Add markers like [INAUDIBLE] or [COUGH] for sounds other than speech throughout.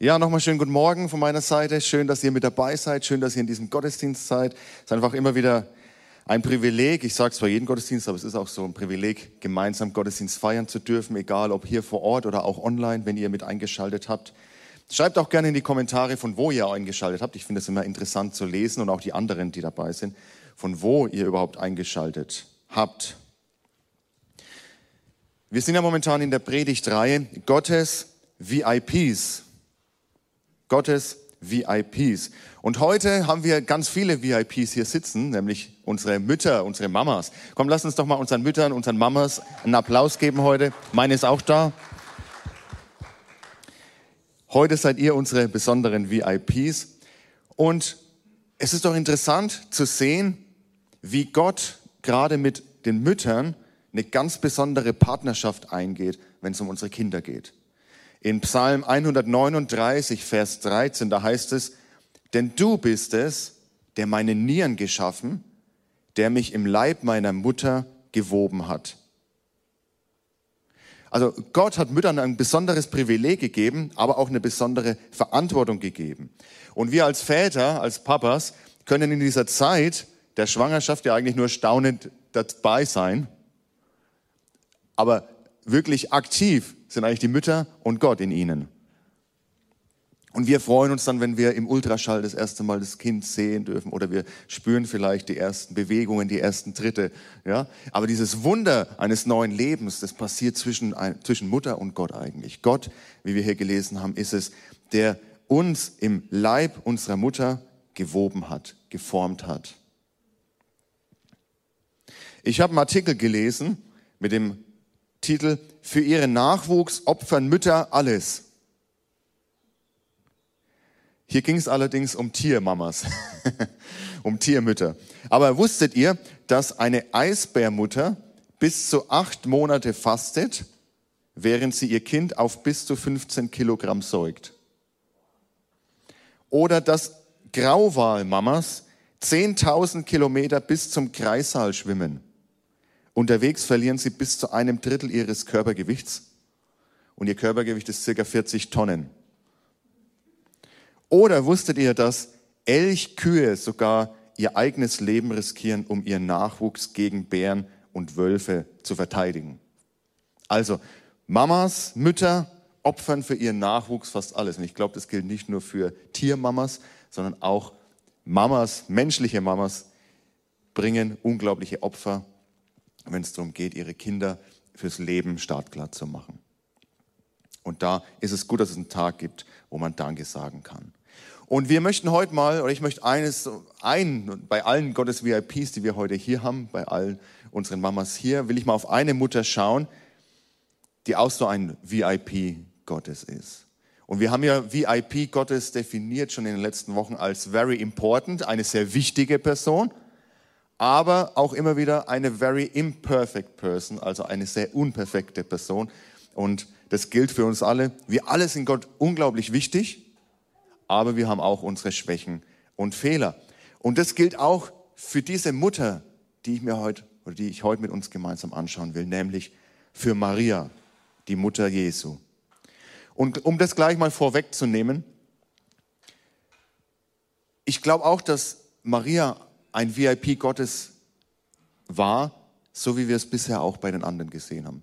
Ja, nochmal schönen guten Morgen von meiner Seite. Schön, dass ihr mit dabei seid. Schön, dass ihr in diesem Gottesdienst seid. Es ist einfach immer wieder ein Privileg. Ich sage es zwar jeden Gottesdienst, aber es ist auch so ein Privileg, gemeinsam Gottesdienst feiern zu dürfen, egal ob hier vor Ort oder auch online, wenn ihr mit eingeschaltet habt. Schreibt auch gerne in die Kommentare, von wo ihr eingeschaltet habt. Ich finde es immer interessant zu lesen und auch die anderen, die dabei sind, von wo ihr überhaupt eingeschaltet habt. Wir sind ja momentan in der Predigtreihe Gottes VIPs. Gottes VIPs. Und heute haben wir ganz viele VIPs hier sitzen, nämlich unsere Mütter, unsere Mamas. Komm, lass uns doch mal unseren Müttern, unseren Mamas einen Applaus geben heute. Meine ist auch da. Heute seid ihr unsere besonderen VIPs. Und es ist doch interessant zu sehen, wie Gott gerade mit den Müttern eine ganz besondere Partnerschaft eingeht, wenn es um unsere Kinder geht. In Psalm 139, Vers 13, da heißt es, denn du bist es, der meine Nieren geschaffen, der mich im Leib meiner Mutter gewoben hat. Also Gott hat Müttern ein besonderes Privileg gegeben, aber auch eine besondere Verantwortung gegeben. Und wir als Väter, als Papas, können in dieser Zeit der Schwangerschaft ja eigentlich nur staunend dabei sein aber wirklich aktiv sind eigentlich die Mütter und Gott in ihnen. Und wir freuen uns dann, wenn wir im Ultraschall das erste Mal das Kind sehen dürfen oder wir spüren vielleicht die ersten Bewegungen, die ersten Tritte. Ja? Aber dieses Wunder eines neuen Lebens, das passiert zwischen, zwischen Mutter und Gott eigentlich. Gott, wie wir hier gelesen haben, ist es, der uns im Leib unserer Mutter gewoben hat, geformt hat. Ich habe einen Artikel gelesen mit dem Titel Für ihren Nachwuchs opfern Mütter alles. Hier ging es allerdings um Tiermamas, [LAUGHS] um Tiermütter. Aber wusstet ihr, dass eine Eisbärmutter bis zu acht Monate fastet, während sie ihr Kind auf bis zu 15 Kilogramm säugt? Oder dass Grauwalmamas 10.000 Kilometer bis zum Kreissaal schwimmen? Unterwegs verlieren sie bis zu einem Drittel ihres Körpergewichts und ihr Körpergewicht ist circa 40 Tonnen. Oder wusstet ihr, dass Elchkühe sogar ihr eigenes Leben riskieren, um ihren Nachwuchs gegen Bären und Wölfe zu verteidigen? Also Mamas, Mütter opfern für ihren Nachwuchs fast alles. Und ich glaube, das gilt nicht nur für Tiermamas, sondern auch Mamas, menschliche Mamas bringen unglaubliche Opfer wenn es darum geht, ihre Kinder fürs Leben startklar zu machen. Und da ist es gut, dass es einen Tag gibt, wo man Danke sagen kann. Und wir möchten heute mal, oder ich möchte eines, ein, bei allen Gottes VIPs, die wir heute hier haben, bei allen unseren Mamas hier, will ich mal auf eine Mutter schauen, die auch so ein VIP Gottes ist. Und wir haben ja VIP Gottes definiert schon in den letzten Wochen als very important, eine sehr wichtige Person aber auch immer wieder eine very imperfect person, also eine sehr unperfekte Person. Und das gilt für uns alle. Wir alle sind Gott unglaublich wichtig, aber wir haben auch unsere Schwächen und Fehler. Und das gilt auch für diese Mutter, die ich mir heute oder die ich heute mit uns gemeinsam anschauen will, nämlich für Maria, die Mutter Jesu. Und um das gleich mal vorwegzunehmen, ich glaube auch, dass Maria ein VIP Gottes war, so wie wir es bisher auch bei den anderen gesehen haben.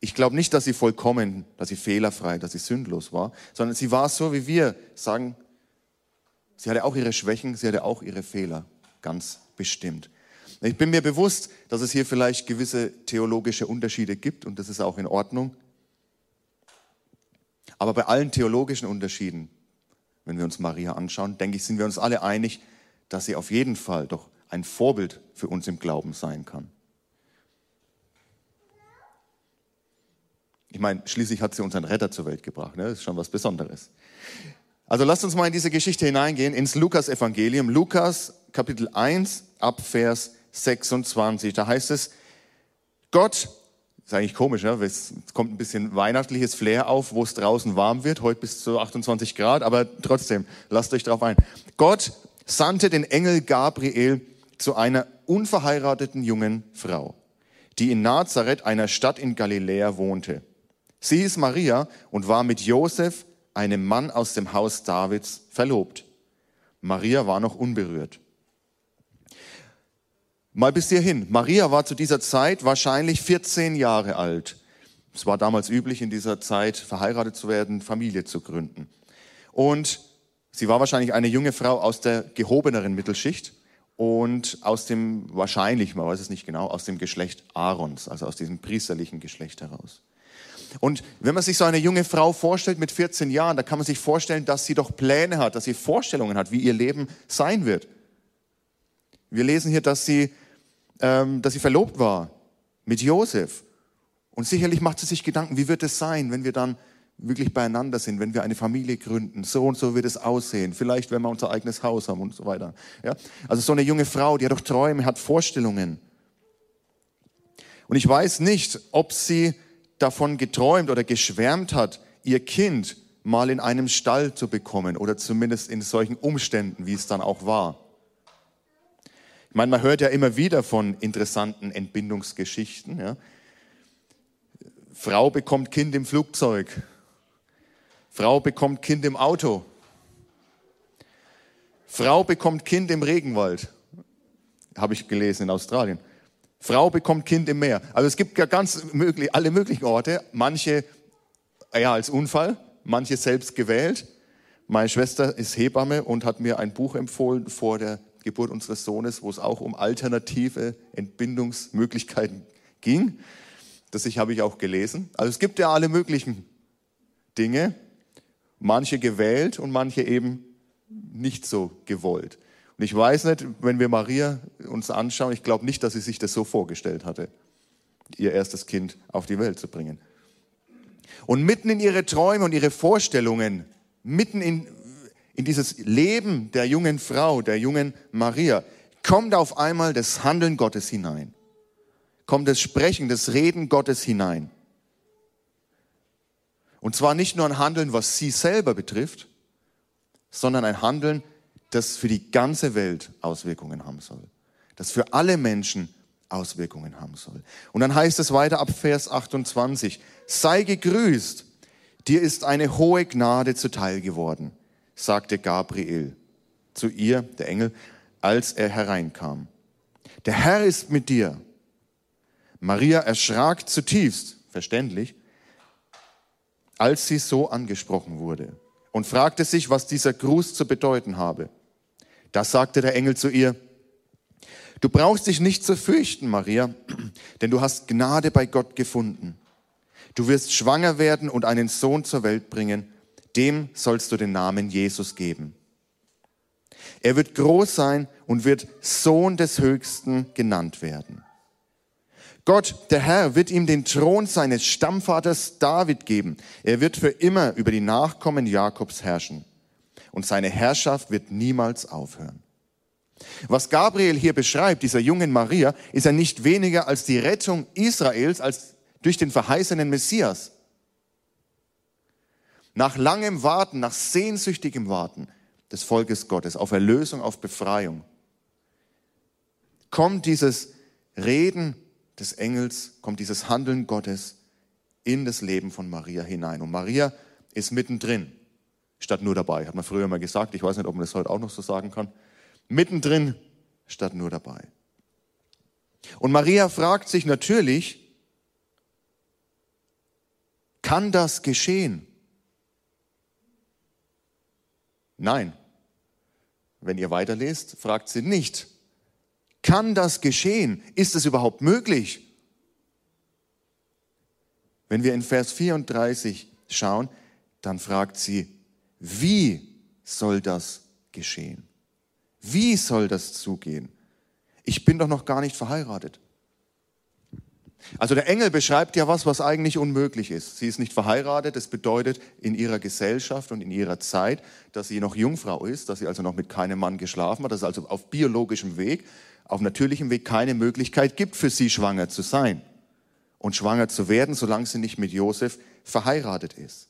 Ich glaube nicht, dass sie vollkommen, dass sie fehlerfrei, dass sie sündlos war, sondern sie war so, wie wir sagen, sie hatte auch ihre Schwächen, sie hatte auch ihre Fehler, ganz bestimmt. Ich bin mir bewusst, dass es hier vielleicht gewisse theologische Unterschiede gibt und das ist auch in Ordnung. Aber bei allen theologischen Unterschieden, wenn wir uns Maria anschauen, denke ich, sind wir uns alle einig, dass sie auf jeden Fall doch ein Vorbild für uns im Glauben sein kann. Ich meine, schließlich hat sie unseren Retter zur Welt gebracht. Ne? Das ist schon was Besonderes. Also lasst uns mal in diese Geschichte hineingehen, ins Lukas-Evangelium. Lukas, Kapitel 1, Abvers 26. Da heißt es, Gott, ist eigentlich komisch, ne? es kommt ein bisschen weihnachtliches Flair auf, wo es draußen warm wird, heute bis zu 28 Grad, aber trotzdem, lasst euch drauf ein. Gott sandte den Engel Gabriel zu einer unverheirateten jungen Frau, die in Nazareth, einer Stadt in Galiläa, wohnte. Sie hieß Maria und war mit Josef, einem Mann aus dem Haus Davids verlobt. Maria war noch unberührt. Mal bis hierhin. Maria war zu dieser Zeit wahrscheinlich 14 Jahre alt. Es war damals üblich, in dieser Zeit verheiratet zu werden, Familie zu gründen. Und sie war wahrscheinlich eine junge Frau aus der gehobeneren Mittelschicht und aus dem, wahrscheinlich, man weiß es nicht genau, aus dem Geschlecht Aarons, also aus diesem priesterlichen Geschlecht heraus. Und wenn man sich so eine junge Frau vorstellt mit 14 Jahren, da kann man sich vorstellen, dass sie doch Pläne hat, dass sie Vorstellungen hat, wie ihr Leben sein wird. Wir lesen hier, dass sie ähm, dass sie verlobt war mit Josef. Und sicherlich macht sie sich Gedanken, wie wird es sein, wenn wir dann wirklich beieinander sind, wenn wir eine Familie gründen. So und so wird es aussehen. Vielleicht, wenn wir unser eigenes Haus haben und so weiter. Ja? Also so eine junge Frau, die hat doch Träume, hat Vorstellungen. Und ich weiß nicht, ob sie davon geträumt oder geschwärmt hat, ihr Kind mal in einem Stall zu bekommen oder zumindest in solchen Umständen, wie es dann auch war. Ich meine, man hört ja immer wieder von interessanten Entbindungsgeschichten. Ja. Frau bekommt Kind im Flugzeug. Frau bekommt Kind im Auto. Frau bekommt Kind im Regenwald. Habe ich gelesen in Australien. Frau bekommt Kind im Meer. Also es gibt ja ganz möglich, alle möglichen Orte. Manche ja als Unfall, manche selbst gewählt. Meine Schwester ist Hebamme und hat mir ein Buch empfohlen vor der Geburt unseres Sohnes, wo es auch um alternative Entbindungsmöglichkeiten ging. Das habe ich auch gelesen. Also es gibt ja alle möglichen Dinge, manche gewählt und manche eben nicht so gewollt. Und ich weiß nicht, wenn wir Maria uns anschauen, ich glaube nicht, dass sie sich das so vorgestellt hatte, ihr erstes Kind auf die Welt zu bringen. Und mitten in ihre Träume und ihre Vorstellungen, mitten in in dieses Leben der jungen Frau, der jungen Maria, kommt auf einmal das Handeln Gottes hinein. Kommt das Sprechen, das Reden Gottes hinein. Und zwar nicht nur ein Handeln, was sie selber betrifft, sondern ein Handeln, das für die ganze Welt Auswirkungen haben soll. Das für alle Menschen Auswirkungen haben soll. Und dann heißt es weiter ab Vers 28, sei gegrüßt, dir ist eine hohe Gnade zuteil geworden sagte Gabriel zu ihr, der Engel, als er hereinkam. Der Herr ist mit dir. Maria erschrak zutiefst, verständlich, als sie so angesprochen wurde und fragte sich, was dieser Gruß zu bedeuten habe. Da sagte der Engel zu ihr, du brauchst dich nicht zu fürchten, Maria, [CLEARS THROAT] denn du hast Gnade bei Gott gefunden. Du wirst schwanger werden und einen Sohn zur Welt bringen dem sollst du den Namen Jesus geben. Er wird groß sein und wird Sohn des Höchsten genannt werden. Gott, der Herr, wird ihm den Thron seines Stammvaters David geben. Er wird für immer über die Nachkommen Jakobs herrschen. Und seine Herrschaft wird niemals aufhören. Was Gabriel hier beschreibt, dieser jungen Maria, ist ja nicht weniger als die Rettung Israels als durch den verheißenen Messias. Nach langem Warten, nach sehnsüchtigem Warten des Volkes Gottes auf Erlösung, auf Befreiung, kommt dieses Reden des Engels, kommt dieses Handeln Gottes in das Leben von Maria hinein. Und Maria ist mittendrin, statt nur dabei. Hat man früher mal gesagt, ich weiß nicht, ob man das heute auch noch so sagen kann. Mittendrin, statt nur dabei. Und Maria fragt sich natürlich, kann das geschehen? Nein. Wenn ihr weiterlest, fragt sie nicht, kann das geschehen? Ist es überhaupt möglich? Wenn wir in Vers 34 schauen, dann fragt sie, wie soll das geschehen? Wie soll das zugehen? Ich bin doch noch gar nicht verheiratet. Also der Engel beschreibt ja was, was eigentlich unmöglich ist. Sie ist nicht verheiratet. Das bedeutet in ihrer Gesellschaft und in ihrer Zeit, dass sie noch Jungfrau ist, dass sie also noch mit keinem Mann geschlafen hat, dass es also auf biologischem Weg, auf natürlichem Weg keine Möglichkeit gibt für sie schwanger zu sein und schwanger zu werden, solange sie nicht mit Josef verheiratet ist.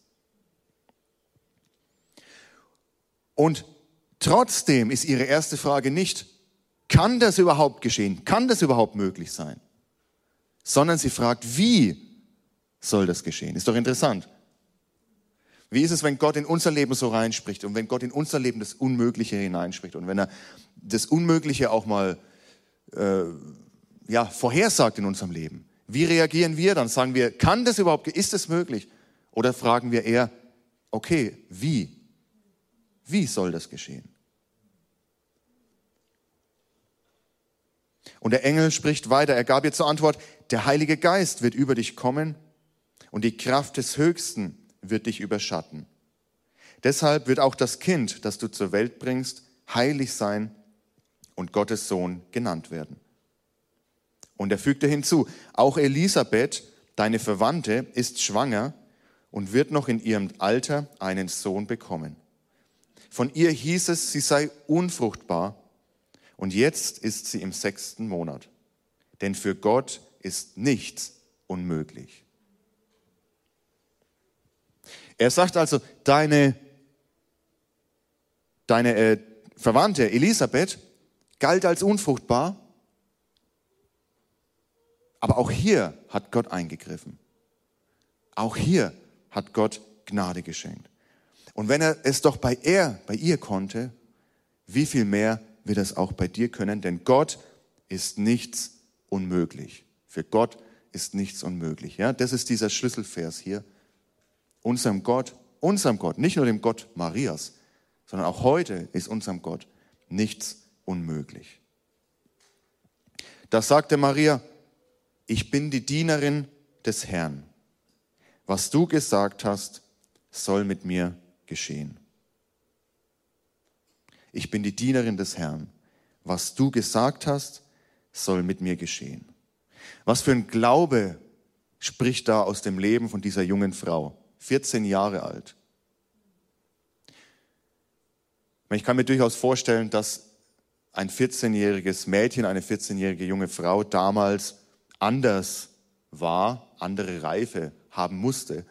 Und trotzdem ist ihre erste Frage nicht, kann das überhaupt geschehen? Kann das überhaupt möglich sein? Sondern sie fragt, wie soll das geschehen? Ist doch interessant. Wie ist es, wenn Gott in unser Leben so reinspricht und wenn Gott in unser Leben das Unmögliche hineinspricht und wenn er das Unmögliche auch mal äh, ja, vorhersagt in unserem Leben? Wie reagieren wir dann? Sagen wir, kann das überhaupt, ist es möglich? Oder fragen wir eher, okay, wie? Wie soll das geschehen? Und der Engel spricht weiter. Er gab ihr zur Antwort, der Heilige Geist wird über dich kommen und die Kraft des Höchsten wird dich überschatten. Deshalb wird auch das Kind, das du zur Welt bringst, heilig sein und Gottes Sohn genannt werden. Und er fügte hinzu, auch Elisabeth, deine Verwandte, ist schwanger und wird noch in ihrem Alter einen Sohn bekommen. Von ihr hieß es, sie sei unfruchtbar und jetzt ist sie im sechsten Monat. Denn für Gott ist nichts unmöglich. Er sagt also, deine, deine äh, Verwandte Elisabeth galt als unfruchtbar, aber auch hier hat Gott eingegriffen. Auch hier hat Gott Gnade geschenkt. Und wenn er es doch bei er, bei ihr konnte, wie viel mehr wird es auch bei dir können? Denn Gott ist nichts unmöglich. Für Gott ist nichts unmöglich. Ja, das ist dieser Schlüsselvers hier unserem Gott, unserem Gott, nicht nur dem Gott Marias, sondern auch heute ist unserem Gott nichts unmöglich. Da sagte Maria, ich bin die Dienerin des Herrn. Was du gesagt hast, soll mit mir geschehen. Ich bin die Dienerin des Herrn. Was du gesagt hast, soll mit mir geschehen. Was für ein Glaube spricht da aus dem Leben von dieser jungen Frau. 14 Jahre alt. Ich kann mir durchaus vorstellen, dass ein 14-jähriges Mädchen, eine 14-jährige junge Frau damals anders war, andere Reife haben musste,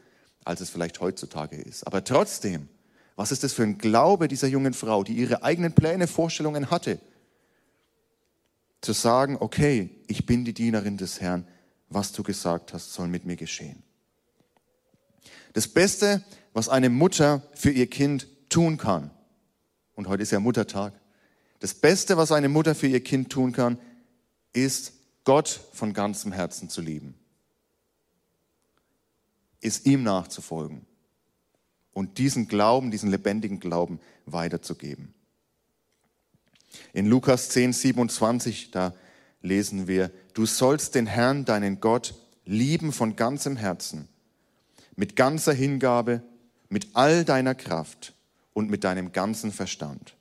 als es vielleicht heutzutage ist. Aber trotzdem, was ist das für ein Glaube dieser jungen Frau, die ihre eigenen Pläne, Vorstellungen hatte, zu sagen, okay, ich bin die Dienerin des Herrn, was du gesagt hast, soll mit mir geschehen. Das Beste, was eine Mutter für ihr Kind tun kann, und heute ist ja Muttertag, das Beste, was eine Mutter für ihr Kind tun kann, ist Gott von ganzem Herzen zu lieben, ist ihm nachzufolgen und diesen Glauben, diesen lebendigen Glauben weiterzugeben. In Lukas 10, 27, da lesen wir, du sollst den Herrn, deinen Gott, lieben von ganzem Herzen mit ganzer Hingabe, mit all deiner Kraft und mit deinem ganzen Verstand.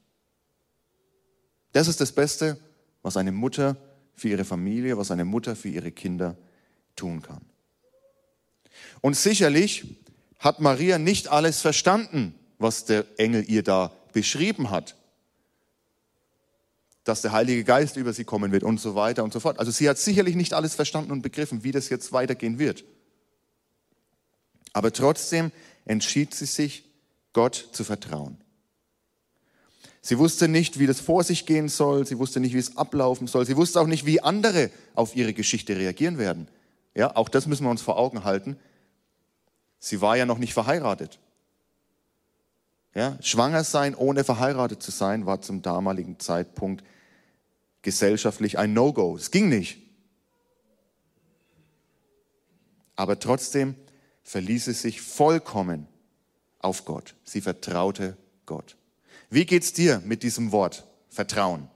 Das ist das Beste, was eine Mutter für ihre Familie, was eine Mutter für ihre Kinder tun kann. Und sicherlich hat Maria nicht alles verstanden, was der Engel ihr da beschrieben hat. Dass der Heilige Geist über sie kommen wird und so weiter und so fort. Also sie hat sicherlich nicht alles verstanden und begriffen, wie das jetzt weitergehen wird. Aber trotzdem entschied sie sich, Gott zu vertrauen. Sie wusste nicht, wie das vor sich gehen soll. Sie wusste nicht, wie es ablaufen soll. Sie wusste auch nicht, wie andere auf ihre Geschichte reagieren werden. Ja, auch das müssen wir uns vor Augen halten. Sie war ja noch nicht verheiratet. Ja, schwanger sein, ohne verheiratet zu sein, war zum damaligen Zeitpunkt gesellschaftlich ein No-Go. Es ging nicht. Aber trotzdem verließ sie sich vollkommen auf Gott. Sie vertraute Gott. Wie geht's dir mit diesem Wort Vertrauen?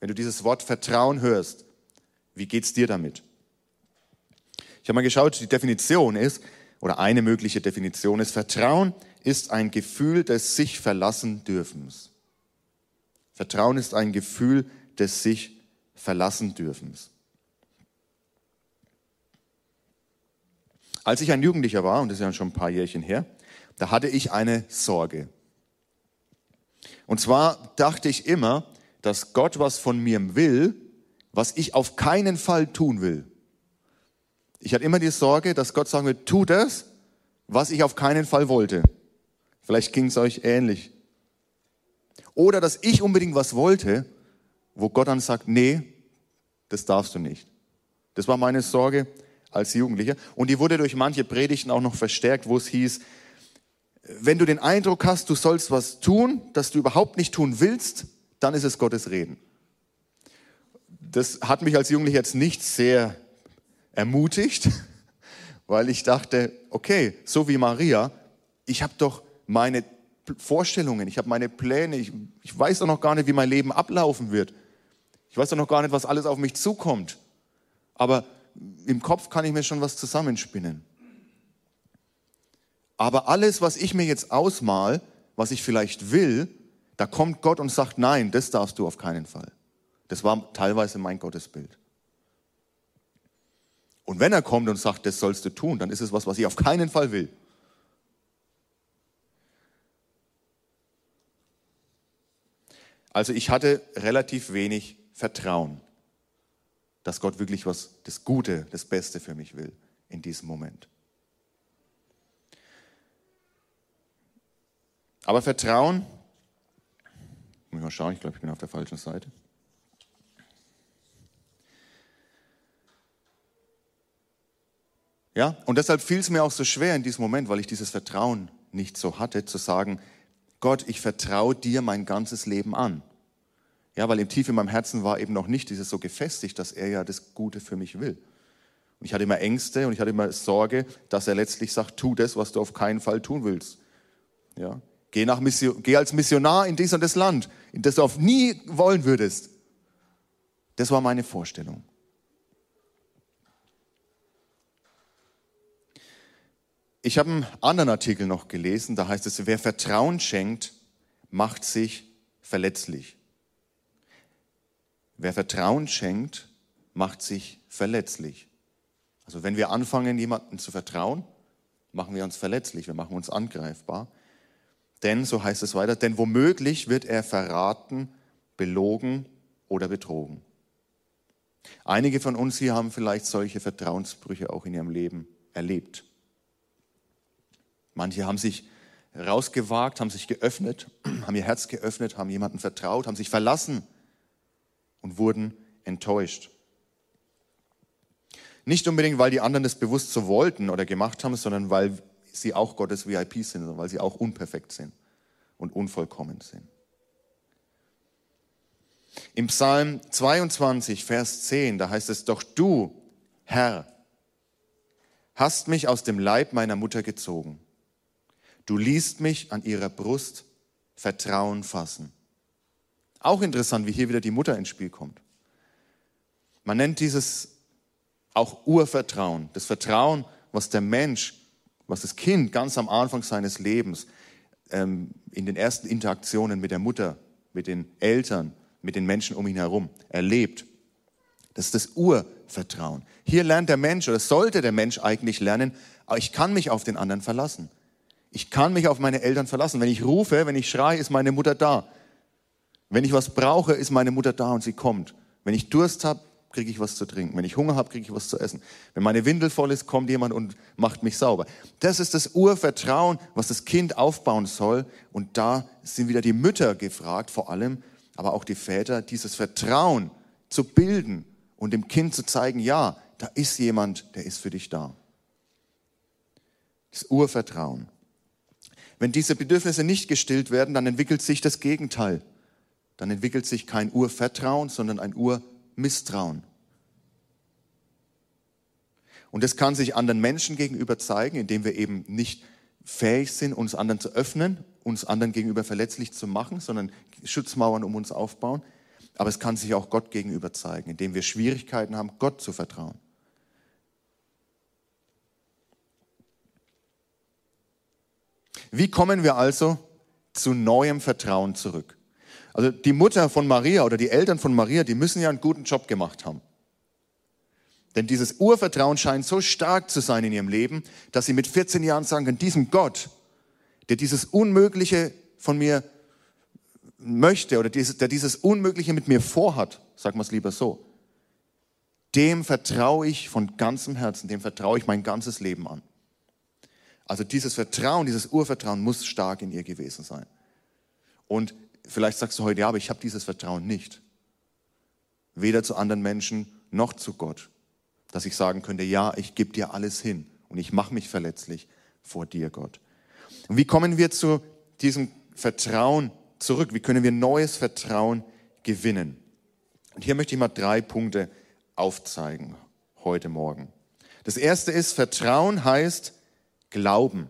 Wenn du dieses Wort Vertrauen hörst, wie geht's dir damit? Ich habe mal geschaut, die Definition ist, oder eine mögliche Definition ist, Vertrauen ist ein Gefühl des sich verlassen dürfens. Vertrauen ist ein Gefühl des sich verlassen dürfens. Als ich ein Jugendlicher war, und das ist ja schon ein paar Jährchen her, da hatte ich eine Sorge. Und zwar dachte ich immer, dass Gott was von mir will, was ich auf keinen Fall tun will. Ich hatte immer die Sorge, dass Gott sagen wird, tu das, was ich auf keinen Fall wollte. Vielleicht ging es euch ähnlich. Oder dass ich unbedingt was wollte, wo Gott dann sagt, nee, das darfst du nicht. Das war meine Sorge als Jugendlicher. Und die wurde durch manche Predigten auch noch verstärkt, wo es hieß, wenn du den Eindruck hast, du sollst was tun, das du überhaupt nicht tun willst, dann ist es Gottes Reden. Das hat mich als Jugendlicher jetzt nicht sehr ermutigt, [LAUGHS] weil ich dachte, okay, so wie Maria, ich habe doch meine Vorstellungen, ich habe meine Pläne, ich, ich weiß doch noch gar nicht, wie mein Leben ablaufen wird. Ich weiß doch noch gar nicht, was alles auf mich zukommt. Aber im Kopf kann ich mir schon was zusammenspinnen. Aber alles, was ich mir jetzt ausmal, was ich vielleicht will, da kommt Gott und sagt, nein, das darfst du auf keinen Fall. Das war teilweise mein Gottesbild. Und wenn er kommt und sagt, das sollst du tun, dann ist es was, was ich auf keinen Fall will. Also ich hatte relativ wenig Vertrauen, dass Gott wirklich was, das Gute, das Beste für mich will in diesem Moment. Aber Vertrauen, muss ich mal schauen, ich glaube, ich bin auf der falschen Seite. Ja, und deshalb fiel es mir auch so schwer in diesem Moment, weil ich dieses Vertrauen nicht so hatte, zu sagen, Gott, ich vertraue dir mein ganzes Leben an. Ja, weil im Tief in meinem Herzen war eben noch nicht dieses so gefestigt, dass er ja das Gute für mich will. Und ich hatte immer Ängste und ich hatte immer Sorge, dass er letztlich sagt, tu das, was du auf keinen Fall tun willst. Ja, geh, nach Mission, geh als Missionar in dies und das Land, in das du auf nie wollen würdest. Das war meine Vorstellung. Ich habe einen anderen Artikel noch gelesen, da heißt es, wer Vertrauen schenkt, macht sich verletzlich. Wer Vertrauen schenkt, macht sich verletzlich. Also wenn wir anfangen, jemandem zu vertrauen, machen wir uns verletzlich, wir machen uns angreifbar. Denn, so heißt es weiter, denn womöglich wird er verraten, belogen oder betrogen. Einige von uns hier haben vielleicht solche Vertrauensbrüche auch in ihrem Leben erlebt. Manche haben sich rausgewagt, haben sich geöffnet, [CLEARS THROAT] haben ihr Herz geöffnet, haben jemanden vertraut, haben sich verlassen und wurden enttäuscht. Nicht unbedingt, weil die anderen das bewusst so wollten oder gemacht haben, sondern weil sie auch Gottes VIP sind, sondern weil sie auch unperfekt sind und unvollkommen sind. Im Psalm 22, Vers 10, da heißt es, doch du, Herr, hast mich aus dem Leib meiner Mutter gezogen. Du liest mich an ihrer Brust Vertrauen fassen. Auch interessant, wie hier wieder die Mutter ins Spiel kommt. Man nennt dieses auch Urvertrauen, das Vertrauen, was der Mensch, was das Kind ganz am Anfang seines Lebens ähm, in den ersten Interaktionen mit der Mutter, mit den Eltern, mit den Menschen um ihn herum erlebt. Das ist das Urvertrauen. Hier lernt der Mensch oder sollte der Mensch eigentlich lernen, ich kann mich auf den anderen verlassen. Ich kann mich auf meine Eltern verlassen. Wenn ich rufe, wenn ich schreie, ist meine Mutter da. Wenn ich was brauche, ist meine Mutter da und sie kommt. Wenn ich Durst habe, kriege ich was zu trinken. Wenn ich Hunger habe, kriege ich was zu essen. Wenn meine Windel voll ist, kommt jemand und macht mich sauber. Das ist das Urvertrauen, was das Kind aufbauen soll. Und da sind wieder die Mütter gefragt, vor allem, aber auch die Väter, dieses Vertrauen zu bilden und dem Kind zu zeigen, ja, da ist jemand, der ist für dich da. Das Urvertrauen. Wenn diese Bedürfnisse nicht gestillt werden, dann entwickelt sich das Gegenteil. Dann entwickelt sich kein Urvertrauen, sondern ein Urmisstrauen. Und das kann sich anderen Menschen gegenüber zeigen, indem wir eben nicht fähig sind, uns anderen zu öffnen, uns anderen gegenüber verletzlich zu machen, sondern Schutzmauern um uns aufbauen. Aber es kann sich auch Gott gegenüber zeigen, indem wir Schwierigkeiten haben, Gott zu vertrauen. Wie kommen wir also zu neuem Vertrauen zurück? Also die Mutter von Maria oder die Eltern von Maria, die müssen ja einen guten Job gemacht haben. Denn dieses Urvertrauen scheint so stark zu sein in ihrem Leben, dass sie mit 14 Jahren sagen können, diesem Gott, der dieses Unmögliche von mir möchte oder der dieses Unmögliche mit mir vorhat, sagen wir es lieber so, dem vertraue ich von ganzem Herzen, dem vertraue ich mein ganzes Leben an. Also dieses Vertrauen, dieses Urvertrauen muss stark in ihr gewesen sein. Und vielleicht sagst du heute, ja, aber ich habe dieses Vertrauen nicht. Weder zu anderen Menschen noch zu Gott. Dass ich sagen könnte, ja, ich gebe dir alles hin und ich mache mich verletzlich vor dir, Gott. Und wie kommen wir zu diesem Vertrauen zurück? Wie können wir neues Vertrauen gewinnen? Und hier möchte ich mal drei Punkte aufzeigen heute Morgen. Das erste ist, Vertrauen heißt Glauben.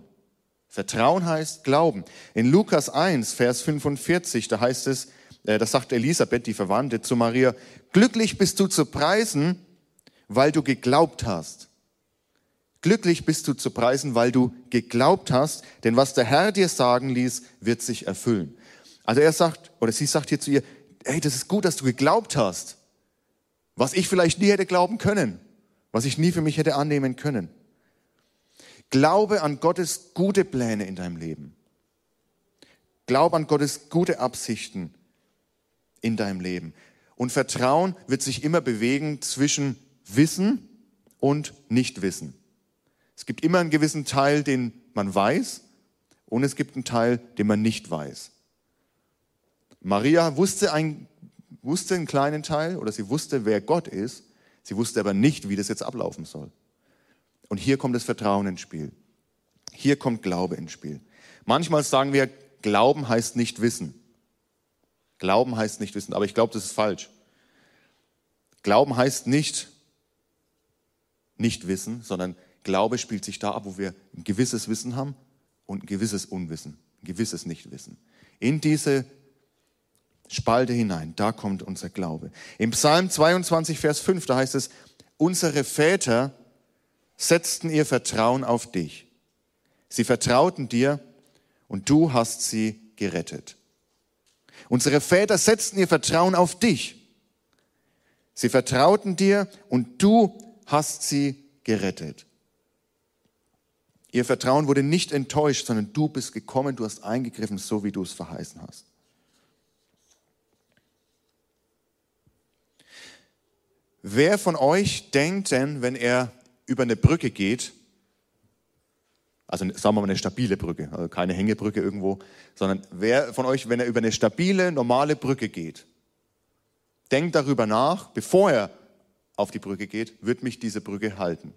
Vertrauen heißt Glauben. In Lukas 1, Vers 45, da heißt es, äh, das sagt Elisabeth, die Verwandte, zu Maria, glücklich bist du zu preisen, weil du geglaubt hast. Glücklich bist du zu preisen, weil du geglaubt hast, denn was der Herr dir sagen ließ, wird sich erfüllen. Also er sagt, oder sie sagt hier zu ihr, hey, das ist gut, dass du geglaubt hast, was ich vielleicht nie hätte glauben können, was ich nie für mich hätte annehmen können. Glaube an Gottes gute Pläne in deinem Leben. Glaube an Gottes gute Absichten in deinem Leben. Und Vertrauen wird sich immer bewegen zwischen Wissen und Nichtwissen. Es gibt immer einen gewissen Teil, den man weiß und es gibt einen Teil, den man nicht weiß. Maria wusste, ein, wusste einen kleinen Teil oder sie wusste, wer Gott ist. Sie wusste aber nicht, wie das jetzt ablaufen soll. Und hier kommt das Vertrauen ins Spiel. Hier kommt Glaube ins Spiel. Manchmal sagen wir, Glauben heißt nicht wissen. Glauben heißt nicht wissen, aber ich glaube, das ist falsch. Glauben heißt nicht nicht wissen, sondern Glaube spielt sich da ab, wo wir ein gewisses Wissen haben und ein gewisses Unwissen, ein gewisses Nichtwissen. In diese Spalte hinein, da kommt unser Glaube. Im Psalm 22, Vers 5, da heißt es, unsere Väter setzten ihr Vertrauen auf dich. Sie vertrauten dir und du hast sie gerettet. Unsere Väter setzten ihr Vertrauen auf dich. Sie vertrauten dir und du hast sie gerettet. Ihr Vertrauen wurde nicht enttäuscht, sondern du bist gekommen, du hast eingegriffen, so wie du es verheißen hast. Wer von euch denkt denn, wenn er über eine Brücke geht, also sagen wir mal eine stabile Brücke, also keine Hängebrücke irgendwo, sondern wer von euch, wenn er über eine stabile, normale Brücke geht, denkt darüber nach, bevor er auf die Brücke geht, wird mich diese Brücke halten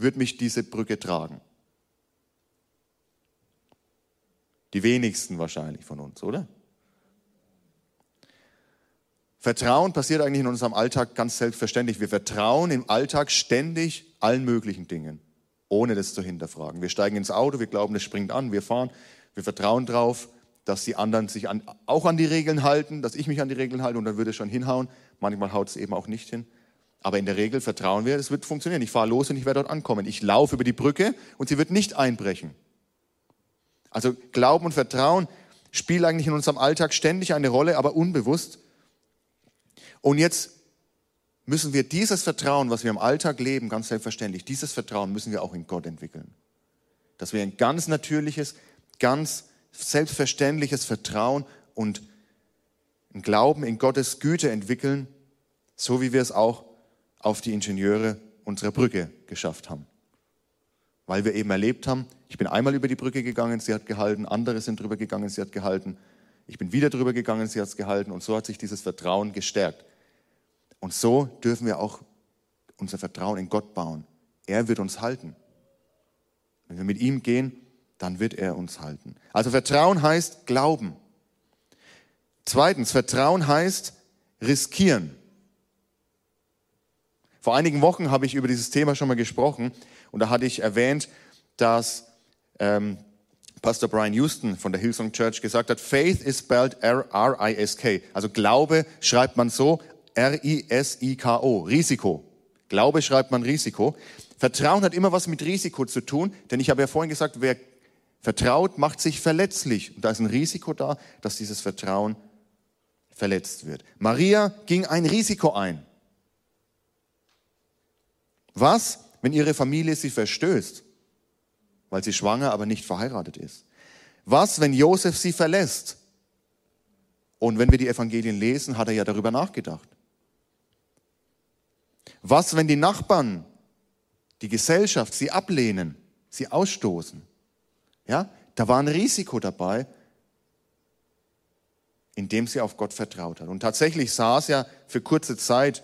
wird mich diese Brücke tragen? Die wenigsten wahrscheinlich von uns, oder? Vertrauen passiert eigentlich in unserem Alltag ganz selbstverständlich. Wir vertrauen im Alltag ständig allen möglichen Dingen, ohne das zu hinterfragen. Wir steigen ins Auto, wir glauben, es springt an, wir fahren, wir vertrauen darauf, dass die anderen sich an, auch an die Regeln halten, dass ich mich an die Regeln halte und dann würde es schon hinhauen. Manchmal haut es eben auch nicht hin. Aber in der Regel vertrauen wir, es wird funktionieren. Ich fahre los und ich werde dort ankommen. Ich laufe über die Brücke und sie wird nicht einbrechen. Also Glauben und Vertrauen spielen eigentlich in unserem Alltag ständig eine Rolle, aber unbewusst. Und jetzt müssen wir dieses Vertrauen, was wir im Alltag leben, ganz selbstverständlich, dieses Vertrauen müssen wir auch in Gott entwickeln. Dass wir ein ganz natürliches, ganz selbstverständliches Vertrauen und ein Glauben in Gottes Güte entwickeln, so wie wir es auch auf die Ingenieure unserer Brücke geschafft haben. Weil wir eben erlebt haben, ich bin einmal über die Brücke gegangen, sie hat gehalten, andere sind drüber gegangen, sie hat gehalten, ich bin wieder drüber gegangen, sie hat es gehalten und so hat sich dieses Vertrauen gestärkt. Und so dürfen wir auch unser Vertrauen in Gott bauen. Er wird uns halten. Wenn wir mit ihm gehen, dann wird er uns halten. Also Vertrauen heißt Glauben. Zweitens, Vertrauen heißt riskieren. Vor einigen Wochen habe ich über dieses Thema schon mal gesprochen und da hatte ich erwähnt, dass ähm, Pastor Brian Houston von der Hillsong Church gesagt hat, Faith is spelled R-I-S-K. Also Glaube schreibt man so, R-I-S-I-K-O, Risiko. Glaube schreibt man Risiko. Vertrauen hat immer was mit Risiko zu tun, denn ich habe ja vorhin gesagt, wer vertraut, macht sich verletzlich. Und da ist ein Risiko da, dass dieses Vertrauen verletzt wird. Maria ging ein Risiko ein. Was, wenn ihre Familie sie verstößt, weil sie schwanger, aber nicht verheiratet ist? Was, wenn Josef sie verlässt? Und wenn wir die Evangelien lesen, hat er ja darüber nachgedacht. Was, wenn die Nachbarn, die Gesellschaft sie ablehnen, sie ausstoßen? Ja, da war ein Risiko dabei, indem sie auf Gott vertraut hat. Und tatsächlich sah es ja für kurze Zeit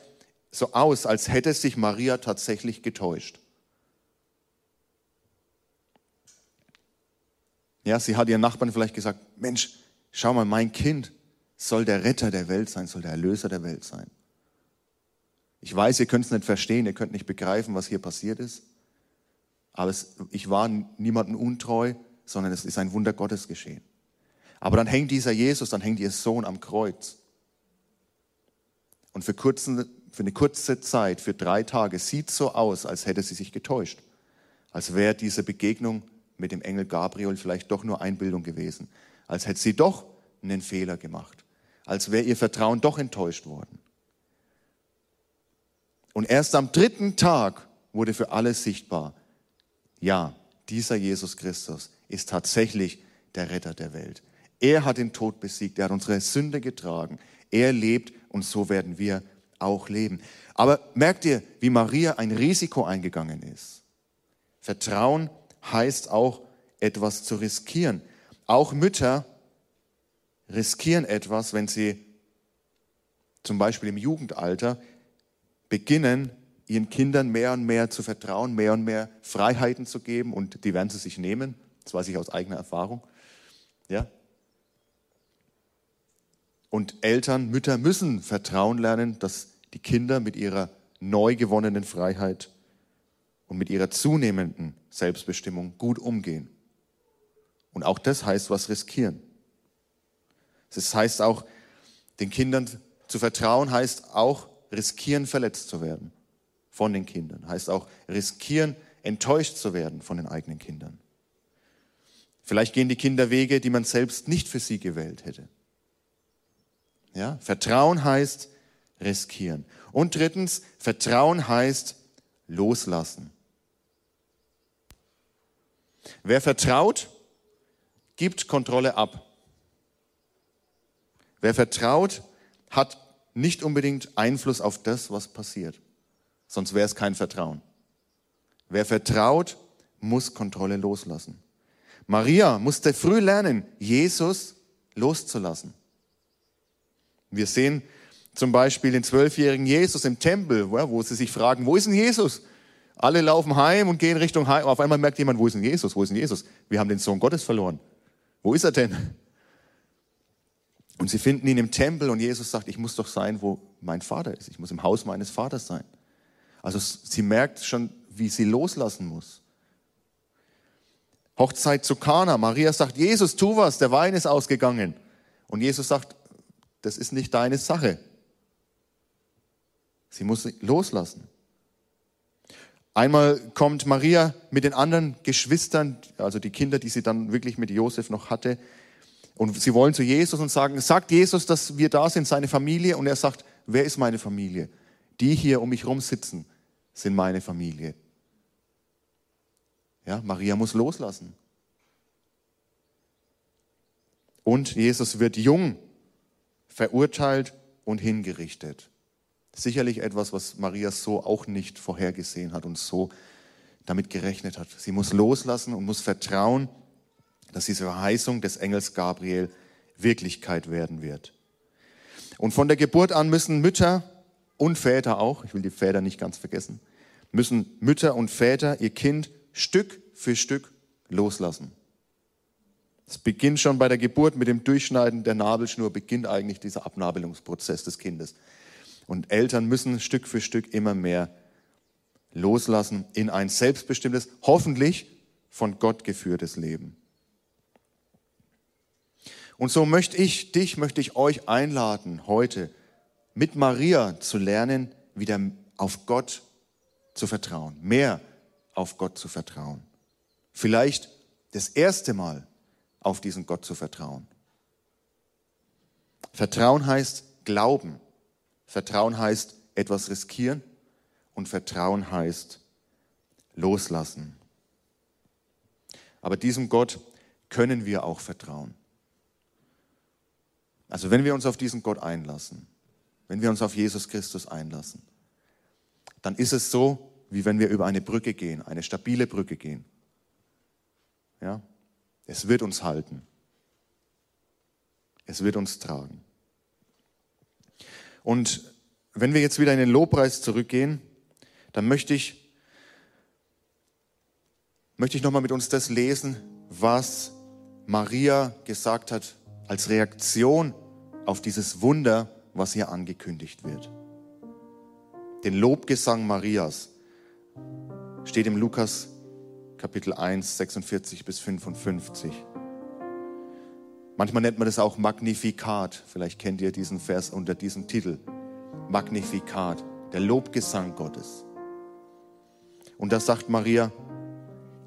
so aus, als hätte sich Maria tatsächlich getäuscht. Ja, sie hat ihren Nachbarn vielleicht gesagt, Mensch, schau mal, mein Kind soll der Retter der Welt sein, soll der Erlöser der Welt sein. Ich weiß, ihr könnt es nicht verstehen, ihr könnt nicht begreifen, was hier passiert ist. Aber es, ich war niemandem untreu, sondern es ist ein Wunder Gottes geschehen. Aber dann hängt dieser Jesus, dann hängt ihr Sohn am Kreuz. Und für, kurzen, für eine kurze Zeit, für drei Tage, sieht so aus, als hätte sie sich getäuscht. Als wäre diese Begegnung mit dem Engel Gabriel vielleicht doch nur Einbildung gewesen. Als hätte sie doch einen Fehler gemacht. Als wäre ihr Vertrauen doch enttäuscht worden. Und erst am dritten Tag wurde für alle sichtbar, ja, dieser Jesus Christus ist tatsächlich der Retter der Welt. Er hat den Tod besiegt, er hat unsere Sünde getragen. Er lebt und so werden wir auch leben. Aber merkt ihr, wie Maria ein Risiko eingegangen ist? Vertrauen heißt auch, etwas zu riskieren. Auch Mütter riskieren etwas, wenn sie zum Beispiel im Jugendalter beginnen, ihren Kindern mehr und mehr zu vertrauen, mehr und mehr Freiheiten zu geben und die werden sie sich nehmen. Das weiß ich aus eigener Erfahrung. Ja? Und Eltern, Mütter müssen vertrauen lernen, dass die Kinder mit ihrer neu gewonnenen Freiheit und mit ihrer zunehmenden Selbstbestimmung gut umgehen. Und auch das heißt was riskieren. Das heißt auch, den Kindern zu vertrauen, heißt auch riskieren, verletzt zu werden von den Kindern. Heißt auch riskieren, enttäuscht zu werden von den eigenen Kindern. Vielleicht gehen die Kinder Wege, die man selbst nicht für sie gewählt hätte. Ja? Vertrauen heißt riskieren. Und drittens, Vertrauen heißt loslassen. Wer vertraut, gibt Kontrolle ab. Wer vertraut, hat nicht unbedingt Einfluss auf das, was passiert. Sonst wäre es kein Vertrauen. Wer vertraut, muss Kontrolle loslassen. Maria musste früh lernen, Jesus loszulassen. Wir sehen zum Beispiel den zwölfjährigen Jesus im Tempel, wo sie sich fragen, wo ist denn Jesus? Alle laufen heim und gehen Richtung Heim. Auf einmal merkt jemand, wo ist denn Jesus? Wo ist denn Jesus? Wir haben den Sohn Gottes verloren. Wo ist er denn? Und sie finden ihn im Tempel und Jesus sagt, ich muss doch sein, wo mein Vater ist. Ich muss im Haus meines Vaters sein. Also sie merkt schon, wie sie loslassen muss. Hochzeit zu Kana. Maria sagt, Jesus, tu was, der Wein ist ausgegangen. Und Jesus sagt, das ist nicht deine Sache. Sie muss loslassen. Einmal kommt Maria mit den anderen Geschwistern, also die Kinder, die sie dann wirklich mit Josef noch hatte, und sie wollen zu Jesus und sagen, sagt Jesus, dass wir da sind, seine Familie? Und er sagt, wer ist meine Familie? Die hier um mich herum sitzen, sind meine Familie. Ja, Maria muss loslassen. Und Jesus wird jung verurteilt und hingerichtet. Sicherlich etwas, was Maria so auch nicht vorhergesehen hat und so damit gerechnet hat. Sie muss loslassen und muss vertrauen, dass diese Verheißung des Engels Gabriel Wirklichkeit werden wird. Und von der Geburt an müssen Mütter und Väter auch, ich will die Väter nicht ganz vergessen, müssen Mütter und Väter ihr Kind Stück für Stück loslassen. Es beginnt schon bei der Geburt mit dem Durchschneiden der Nabelschnur, beginnt eigentlich dieser Abnabelungsprozess des Kindes. Und Eltern müssen Stück für Stück immer mehr loslassen in ein selbstbestimmtes, hoffentlich von Gott geführtes Leben. Und so möchte ich dich, möchte ich euch einladen, heute mit Maria zu lernen, wieder auf Gott zu vertrauen, mehr auf Gott zu vertrauen. Vielleicht das erste Mal auf diesen Gott zu vertrauen. Vertrauen heißt Glauben. Vertrauen heißt etwas riskieren und Vertrauen heißt loslassen. Aber diesem Gott können wir auch vertrauen. Also wenn wir uns auf diesen Gott einlassen, wenn wir uns auf Jesus Christus einlassen, dann ist es so, wie wenn wir über eine Brücke gehen, eine stabile Brücke gehen. Ja? Es wird uns halten. Es wird uns tragen. Und wenn wir jetzt wieder in den Lobpreis zurückgehen, dann möchte ich, möchte ich nochmal mit uns das lesen, was Maria gesagt hat, als Reaktion auf dieses Wunder, was hier angekündigt wird. Den Lobgesang Marias steht im Lukas Kapitel 1, 46 bis 55. Manchmal nennt man das auch Magnifikat. Vielleicht kennt ihr diesen Vers unter diesem Titel. Magnifikat, der Lobgesang Gottes. Und da sagt Maria,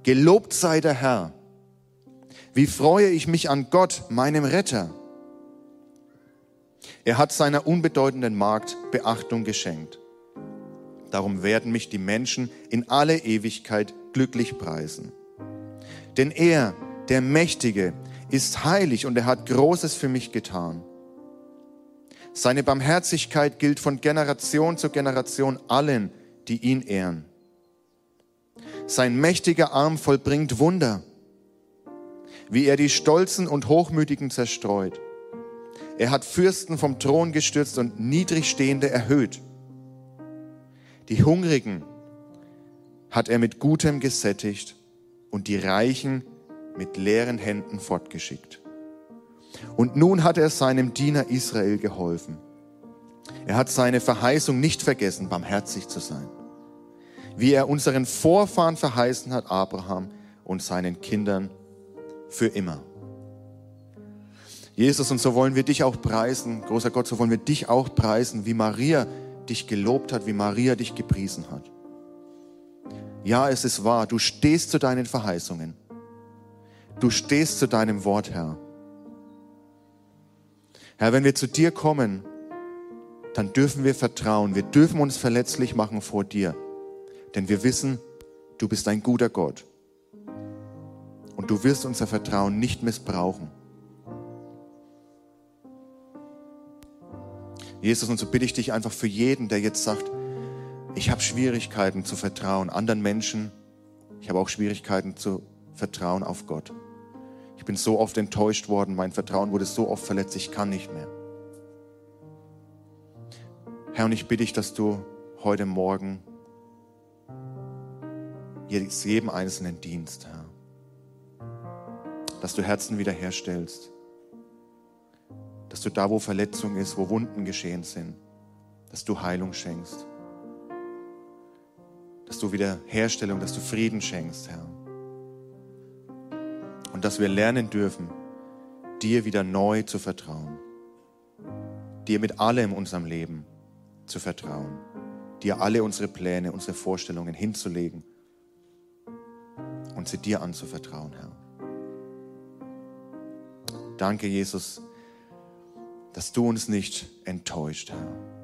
Gelobt sei der Herr. Wie freue ich mich an Gott, meinem Retter. Er hat seiner unbedeutenden Magd Beachtung geschenkt. Darum werden mich die Menschen in alle Ewigkeit glücklich preisen. Denn er, der Mächtige, ist heilig und er hat Großes für mich getan. Seine Barmherzigkeit gilt von Generation zu Generation allen, die ihn ehren. Sein mächtiger Arm vollbringt Wunder, wie er die Stolzen und Hochmütigen zerstreut. Er hat Fürsten vom Thron gestürzt und Niedrigstehende erhöht. Die Hungrigen hat er mit Gutem gesättigt und die Reichen mit leeren Händen fortgeschickt. Und nun hat er seinem Diener Israel geholfen. Er hat seine Verheißung nicht vergessen, barmherzig zu sein, wie er unseren Vorfahren verheißen hat, Abraham und seinen Kindern für immer. Jesus, und so wollen wir dich auch preisen, großer Gott, so wollen wir dich auch preisen, wie Maria dich gelobt hat, wie Maria dich gepriesen hat. Ja, es ist wahr, du stehst zu deinen Verheißungen. Du stehst zu deinem Wort, Herr. Herr, wenn wir zu dir kommen, dann dürfen wir vertrauen. Wir dürfen uns verletzlich machen vor dir. Denn wir wissen, du bist ein guter Gott. Und du wirst unser Vertrauen nicht missbrauchen. Jesus, und so bitte ich dich einfach für jeden, der jetzt sagt, ich habe Schwierigkeiten zu vertrauen anderen Menschen. Ich habe auch Schwierigkeiten zu vertrauen auf Gott. Bin so oft enttäuscht worden, mein Vertrauen wurde so oft verletzt, ich kann nicht mehr. Herr, und ich bitte dich, dass du heute Morgen jedem Einzelnen dienst, Herr. Dass du Herzen wiederherstellst. Dass du da, wo Verletzung ist, wo Wunden geschehen sind, dass du Heilung schenkst. Dass du Wiederherstellung, dass du Frieden schenkst, Herr und dass wir lernen dürfen, dir wieder neu zu vertrauen. Dir mit allem in unserem Leben zu vertrauen. Dir alle unsere Pläne, unsere Vorstellungen hinzulegen und sie dir anzuvertrauen, Herr. Danke, Jesus, dass du uns nicht enttäuscht, Herr.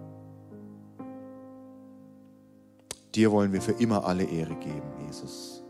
Dir wollen wir für immer alle Ehre geben, Jesus.